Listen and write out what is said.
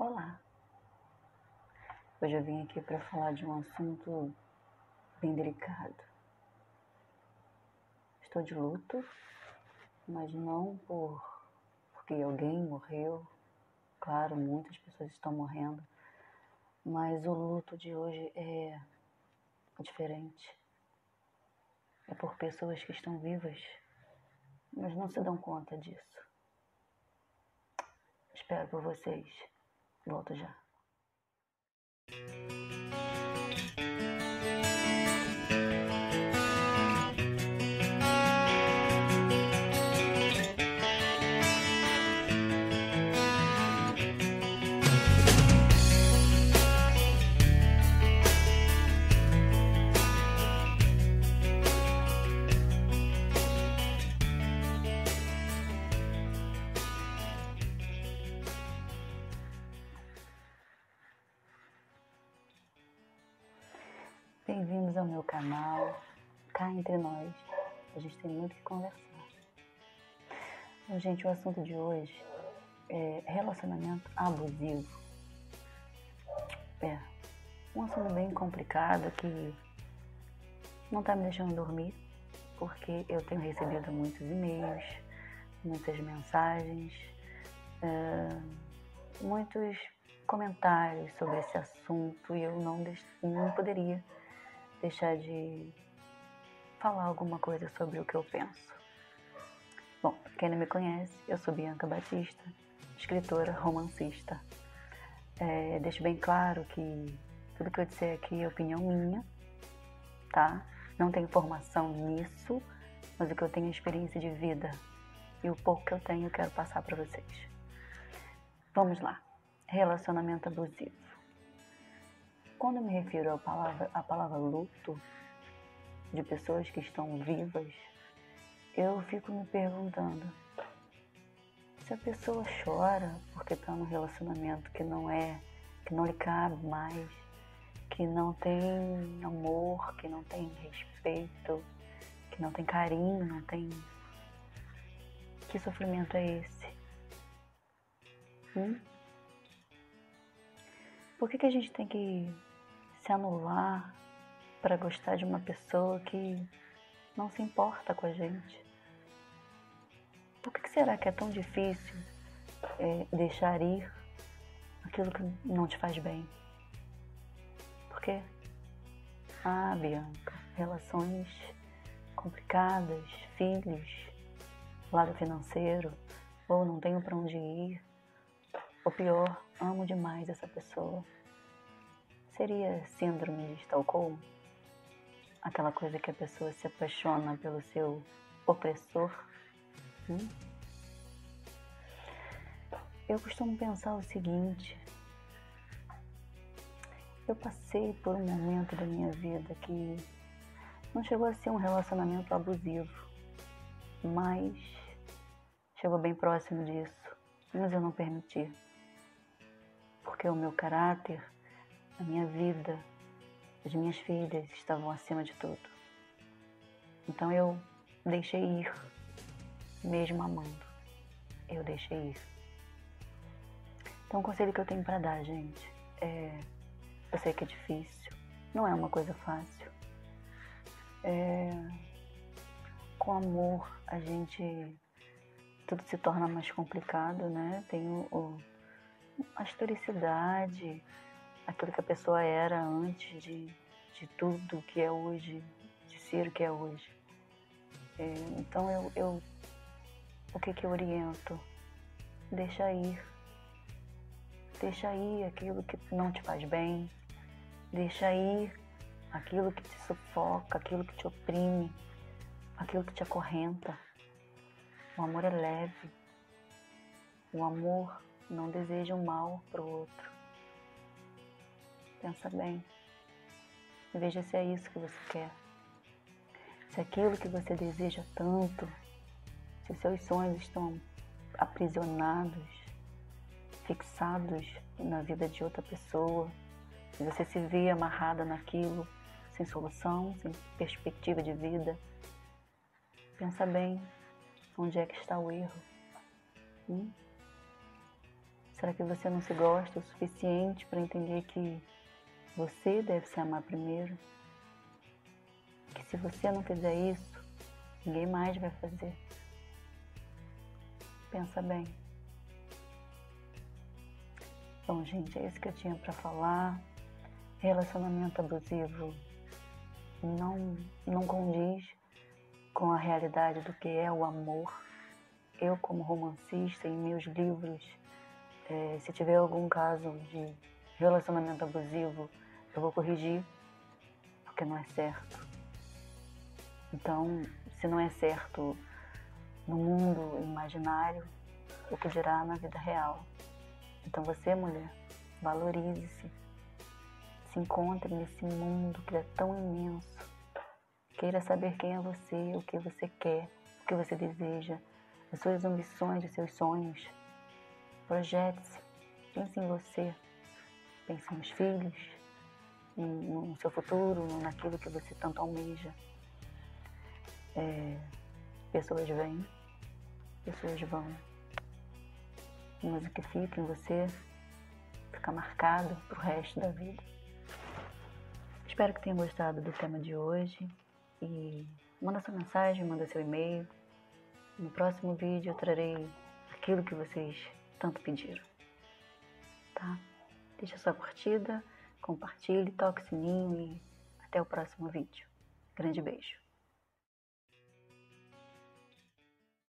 Olá! Hoje eu vim aqui para falar de um assunto bem delicado. Estou de luto, mas não por porque alguém morreu. Claro, muitas pessoas estão morrendo, mas o luto de hoje é diferente. É por pessoas que estão vivas, mas não se dão conta disso. Espero por vocês. Volto já. Bem-vindos ao meu canal, cá entre nós. A gente tem muito que conversar. Gente, o assunto de hoje é relacionamento abusivo. É um assunto bem complicado que não tá me deixando dormir, porque eu tenho recebido muitos e-mails, muitas mensagens, é, muitos comentários sobre esse assunto e eu não, não poderia deixar de falar alguma coisa sobre o que eu penso. Bom, quem não me conhece, eu sou Bianca Batista, escritora, romancista. É, deixo bem claro que tudo que eu disser aqui é opinião minha, tá? Não tenho formação nisso, mas o que eu tenho é experiência de vida e o pouco que eu tenho eu quero passar para vocês. Vamos lá. Relacionamento abusivo. Quando me refiro à palavra, à palavra luto de pessoas que estão vivas, eu fico me perguntando se a pessoa chora porque está num relacionamento que não é, que não lhe cabe mais, que não tem amor, que não tem respeito, que não tem carinho, não tem. Que sofrimento é esse? Hum? Por que, que a gente tem que se anular para gostar de uma pessoa que não se importa com a gente? Por que será que é tão difícil é, deixar ir aquilo que não te faz bem? Por quê? Ah, Bianca, relações complicadas, filhos, lado financeiro, ou não tenho para onde ir, ou pior, amo demais essa pessoa. Seria síndrome de Estocolmo? Aquela coisa que a pessoa se apaixona pelo seu opressor? Hum? Eu costumo pensar o seguinte: eu passei por um momento da minha vida que não chegou a ser um relacionamento abusivo, mas chegou bem próximo disso, mas eu não permiti. Porque o meu caráter a minha vida, as minhas filhas estavam acima de tudo. Então eu deixei ir, mesmo amando. Eu deixei ir. Então o conselho que eu tenho para dar, gente, é. Eu sei que é difícil, não é uma coisa fácil. É, com amor a gente tudo se torna mais complicado, né? Tem o, o a historicidade, aquilo que a pessoa era antes de, de tudo que é hoje, de ser o que é hoje. É, então eu, eu o que que eu oriento? Deixa ir. Deixa ir aquilo que não te faz bem. Deixa ir aquilo que te sufoca, aquilo que te oprime, aquilo que te acorrenta. O amor é leve. O amor não deseja o mal para o outro. Pensa bem. Veja se é isso que você quer. Se é aquilo que você deseja tanto, se seus sonhos estão aprisionados, fixados na vida de outra pessoa, se você se vê amarrada naquilo, sem solução, sem perspectiva de vida, pensa bem onde é que está o erro. Hum? Será que você não se gosta o suficiente para entender que você deve se amar primeiro? Que se você não fizer isso, ninguém mais vai fazer. Pensa bem. Bom, gente, é isso que eu tinha para falar. Relacionamento abusivo não, não condiz com a realidade do que é o amor. Eu, como romancista, em meus livros, é, se tiver algum caso de relacionamento abusivo, eu vou corrigir, porque não é certo. Então, se não é certo no mundo imaginário, o que dirá na vida real? Então, você, mulher, valorize-se, se encontre nesse mundo que é tão imenso. Queira saber quem é você, o que você quer, o que você deseja, as suas ambições, os seus sonhos. Projete-se, pense em você, pense nos filhos, no seu futuro, naquilo que você tanto almeja. É, pessoas vêm, pessoas vão. Mas o que fica em você fica marcado pro resto da vida. Espero que tenham gostado do tema de hoje e manda sua mensagem, manda seu e-mail. No próximo vídeo eu trarei aquilo que vocês tanto pediram. Tá? Deixa sua curtida, compartilhe, toque o sininho e até o próximo vídeo. Grande beijo.